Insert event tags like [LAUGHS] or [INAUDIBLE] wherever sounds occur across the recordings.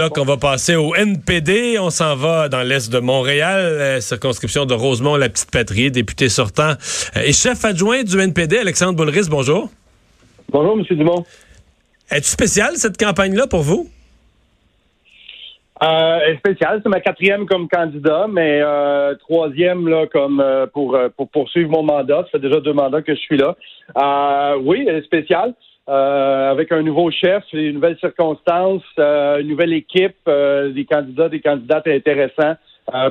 Donc, on va passer au NPD. On s'en va dans l'est de Montréal, euh, circonscription de Rosemont, la petite patrie, député sortant euh, et chef adjoint du NPD, Alexandre Boulris. Bonjour. Bonjour, M. Dumont. Est-ce spécial cette campagne-là pour vous? Euh, spécial, c'est ma quatrième comme candidat, mais euh, troisième là comme pour, pour poursuivre mon mandat. Ça fait déjà deux mandats que je suis là. Oui, elle est spéciale. Avec un nouveau chef, une nouvelle circonstances, une nouvelle équipe, des candidats, des candidates intéressants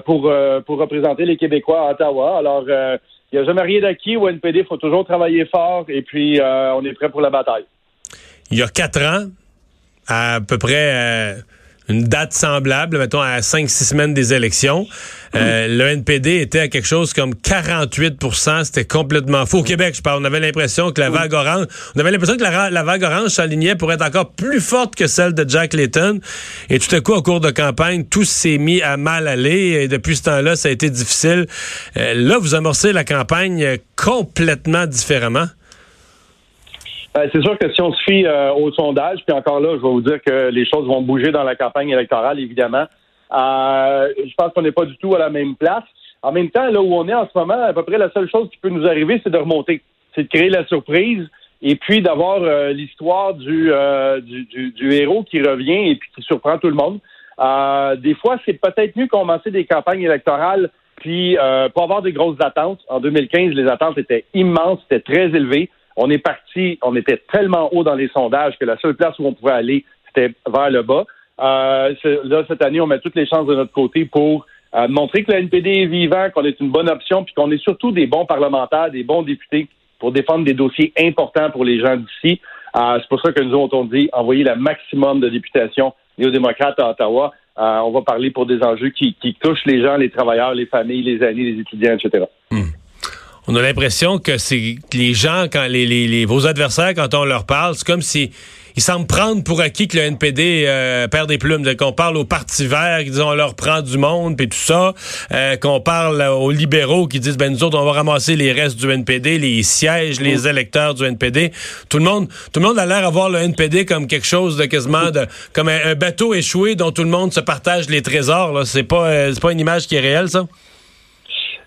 pour pour représenter les Québécois à Ottawa. Alors, il n'y a jamais rien d'acquis au NPD. Il faut toujours travailler fort et puis on est prêt pour la bataille. Il y a quatre ans, à peu près une date semblable, mettons à 5-6 semaines des élections. Euh, le NPD était à quelque chose comme 48% C'était complètement faux. Au Québec, je parle, on avait l'impression que la vague orange, on avait l'impression que la, vague orange s'alignait pour être encore plus forte que celle de Jack Layton. Et tout à coup, au cours de campagne, tout s'est mis à mal aller. Et depuis ce temps-là, ça a été difficile. Euh, là, vous amorcez la campagne complètement différemment. Ben, c'est sûr que si on se fie euh, au sondage, puis encore là, je vais vous dire que les choses vont bouger dans la campagne électorale, évidemment. Euh, je pense qu'on n'est pas du tout à la même place. En même temps, là où on est en ce moment, à peu près la seule chose qui peut nous arriver, c'est de remonter. C'est de créer la surprise et puis d'avoir euh, l'histoire du, du, du, héros qui revient et puis qui surprend tout le monde. des fois, c'est peut-être mieux commencer des campagnes électorales puis pas avoir des grosses attentes. En 2015, les attentes étaient immenses, c'était très élevé. On est parti, on était tellement haut dans les sondages que la seule place où on pouvait aller, c'était vers le bas. Euh, là, cette année, on met toutes les chances de notre côté pour euh, montrer que le NPD est vivant, qu'on est une bonne option, puis qu'on est surtout des bons parlementaires, des bons députés pour défendre des dossiers importants pour les gens d'ici. Euh, c'est pour ça que nous avons dit envoyer le maximum de députations néo-démocrates à Ottawa. on va parler pour des enjeux qui, touchent les gens, les travailleurs, les familles, les amis, les étudiants, etc on a l'impression que c'est les gens, quand les, les, vos adversaires, quand on leur parle, c'est comme si ils semblent prendre pour acquis que le NPD euh, perd des plumes. Qu'on parle aux partis verts qui disent on leur prend du monde puis tout ça. Euh, qu'on parle aux libéraux qui disent ben nous autres on va ramasser les restes du NPD, les sièges, les mm. électeurs du NPD. Tout le monde, tout le monde a l'air à voir le NPD comme quelque chose de quasiment de comme un, bateau échoué dont tout le monde se partage les trésors. C'est pas euh, c'est pas une image qui est réelle ça?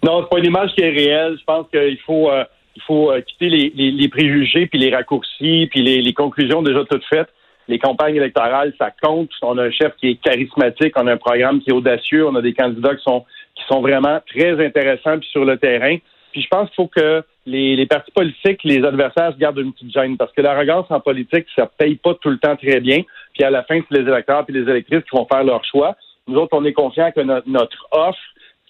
Non, c'est pas une image qui est réelle. Je pense qu'il faut euh, il faut euh, quitter les, les, préjugés puis les raccourcis puis les, les, conclusions déjà toutes faites. Les campagnes électorales, ça compte. On a un chef qui est charismatique, on a un programme qui est audacieux, on a des candidats qui sont qui sont vraiment très intéressants puis sur le terrain. Puis je pense qu'il faut que les, les, partis politiques, les adversaires se gardent une petite gêne parce que l'arrogance en politique, ça paye pas tout le temps très bien. Puis à la fin, c'est les électeurs et les électrices qui vont faire leur choix. Nous autres, on est conscients que notre offre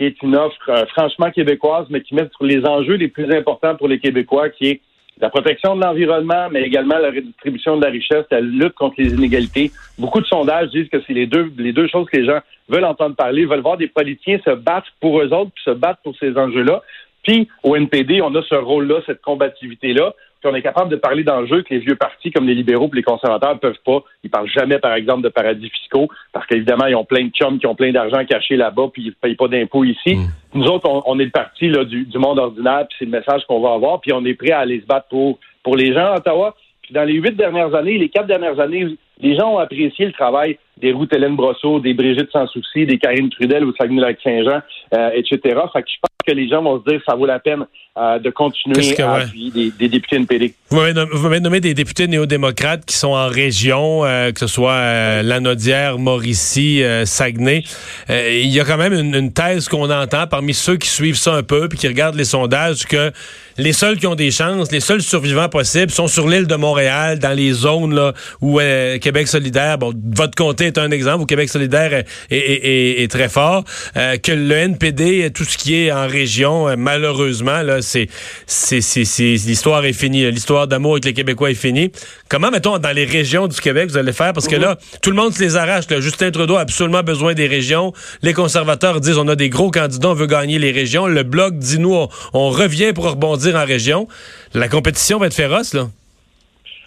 qui est une offre euh, franchement québécoise, mais qui met sur les enjeux les plus importants pour les Québécois, qui est la protection de l'environnement, mais également la redistribution de la richesse, la lutte contre les inégalités. Beaucoup de sondages disent que c'est les deux, les deux choses que les gens veulent entendre parler, veulent voir des politiciens se battre pour eux autres, puis se battre pour ces enjeux-là. Puis, au NPD, on a ce rôle-là, cette combativité-là. Puis on est capable de parler d'enjeux que les vieux partis comme les libéraux et les conservateurs ne peuvent pas. Ils parlent jamais, par exemple, de paradis fiscaux, parce qu'évidemment, ils ont plein de chums qui ont plein d'argent caché là-bas, puis ils ne payent pas d'impôts ici. Mm. Nous autres, on, est le parti là, du, monde ordinaire, puis c'est le message qu'on va avoir, puis on est prêt à aller se battre pour, pour les gens à Ottawa. Puis dans les huit dernières années, les quatre dernières années, les gens ont apprécié le travail des Ruth Hélène Brosseau, des Brigitte Sans Souci, des Karine Trudel ou Saguenay-Lac-Saint-Jean, euh, etc. Fait que je que les gens vont se dire que ça vaut la peine euh, de continuer à appuyer des, des, députés NPD. Vous m'avez nommé des députés néo-démocrates qui sont en région, euh, que ce soit euh, Lanaudière, Mauricie, Saguenay. il y a quand même une, une thèse qu'on entend parmi ceux qui suivent ça un peu puis qui regardent les sondages que les seuls qui ont des chances, les seuls survivants possibles sont sur l'île de Montréal, dans les zones là, où Québec solidaire, bon, votre comté est un exemple où Québec solidaire est, est, est, est très fort, que le NPD, tout ce qui est en région. Euh, malheureusement, là, c'est, c'est, c'est, l'histoire est finie. L'histoire d'amour avec les Québécois est finie. Comment, mettons, dans les régions du Québec, vous allez faire? Parce que là, tout le monde se les arrache. Justin Trudeau a absolument besoin des régions. Les conservateurs disent on a des gros candidats, on veut gagner les régions. Le Bloc dit nous, on, on revient pour rebondir en région. La compétition va être féroce, là.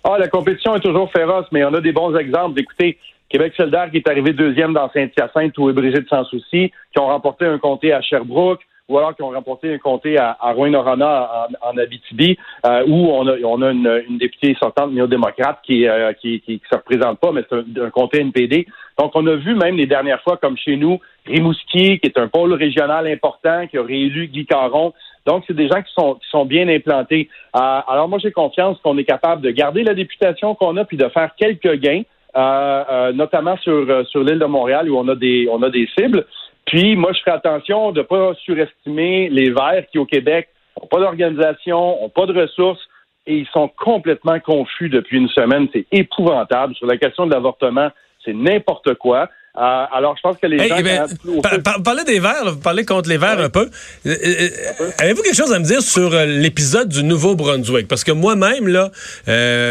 Ah, la compétition est toujours féroce, mais on a des bons exemples. Écoutez, Québec solidaire qui est arrivé deuxième dans Saint-Hyacinthe ou Brigitte sans souci, qui ont remporté un comté à Sherbrooke, ou alors qui ont remporté un comté à, à Rouyn-Noranda en, Abitibi, euh, où on a, on a une, une députée sortante néo-démocrate qui, euh, qui, qui, se représente pas, mais c'est un, un, comté NPD. Donc, on a vu même les dernières fois, comme chez nous, Rimouski, qui est un pôle régional important, qui a réélu Guy Caron. Donc, c'est des gens qui sont, qui sont bien implantés. Euh, alors, moi, j'ai confiance qu'on est capable de garder la députation qu'on a, puis de faire quelques gains, euh, euh, notamment sur, sur l'île de Montréal, où on a des, on a des cibles. Puis, moi, je ferai attention de ne pas surestimer les Verts qui, au Québec, n'ont pas d'organisation, n'ont pas de ressources, et ils sont complètement confus depuis une semaine. C'est épouvantable. Sur la question de l'avortement, c'est n'importe quoi. Euh, alors, je pense que les gens... Eh ben, parlez des verts, vous parlez contre les verts un peu. Euh, euh, avez-vous quelque chose à me dire sur l'épisode du Nouveau-Brunswick? Parce que moi-même, là,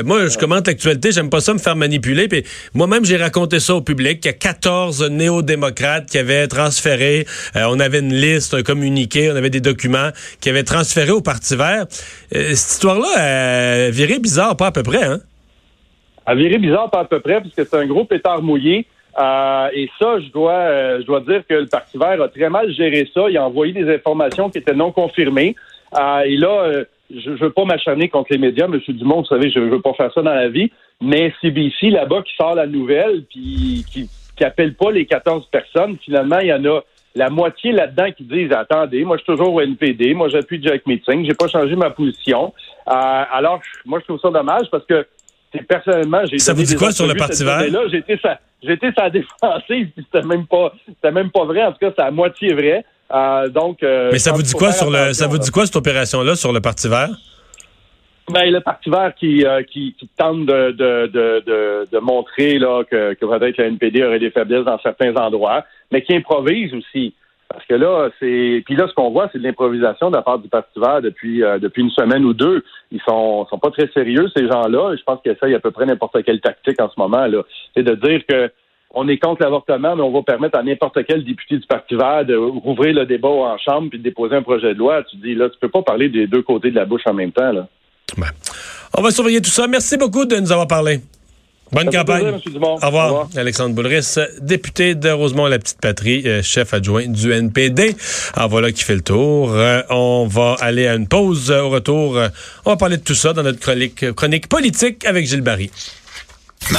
moi, je commente l'actualité, j'aime pas ça me faire manipuler, puis moi-même, j'ai raconté ça au public, qu'il y a 14 néo-démocrates qui avaient transféré, on avait une liste, un communiqué, on avait des documents qui avaient transféré au Parti vert. cette histoire-là a viré bizarre, pas à peu près, hein? A viré bizarre, pas à peu près, puisque c'est un gros pétard mouillé. Euh, et ça, je dois, euh, je dois dire que le Parti vert a très mal géré ça. Il a envoyé des informations qui étaient non confirmées. Euh, et là, je ne veux pas m'acharner contre les médias, M. Dumont, vous savez, je ne veux pas faire ça dans la vie. Mais CBC, là-bas, qui sort la nouvelle, puis qui, qui appelle pas les 14 personnes, finalement, il y en a la moitié là-dedans qui disent attendez, moi je suis toujours au NPD, moi j'appuie Jack Meeting, j'ai pas changé ma position. alors moi je trouve ça dommage parce que personnellement j'ai Ça vous dit quoi sur le Parti vert? J'étais J'étais sa [LAUGHS] défensive, puis c'était même pas, c'était même pas vrai. En tout cas, c'est à moitié vrai. Euh, donc. Euh, Mais ça vous dit quoi sur le, ça vous dit quoi cette opération-là sur le Parti Vert? Ben, le Parti vert qui, euh, qui, qui, tente de, de, de, de, montrer là, que, que peut-être la NPD aurait des faiblesses dans certains endroits, mais qui improvise aussi. Parce que là, c'est. Puis là, ce qu'on voit, c'est de l'improvisation de la part du Parti vert depuis, euh, depuis une semaine ou deux. Ils sont, sont pas très sérieux, ces gens-là. Je pense qu'ils essayent à peu près n'importe quelle tactique en ce moment. là. C'est de dire que on est contre l'avortement, mais on va permettre à n'importe quel député du Parti vert de rouvrir le débat en chambre puis de déposer un projet de loi. Tu dis, là, tu peux pas parler des deux côtés de la bouche en même temps. Là. On va surveiller tout ça. Merci beaucoup de nous avoir parlé. Bonne campagne. Au revoir. Alexandre Boulris, député de Rosemont-la-Petite-Patrie, euh, chef adjoint du NPD. Alors voilà qui fait le tour. Euh, on va aller à une pause. Au retour, euh, on va parler de tout ça dans notre chronique, chronique politique avec Gilles Barry.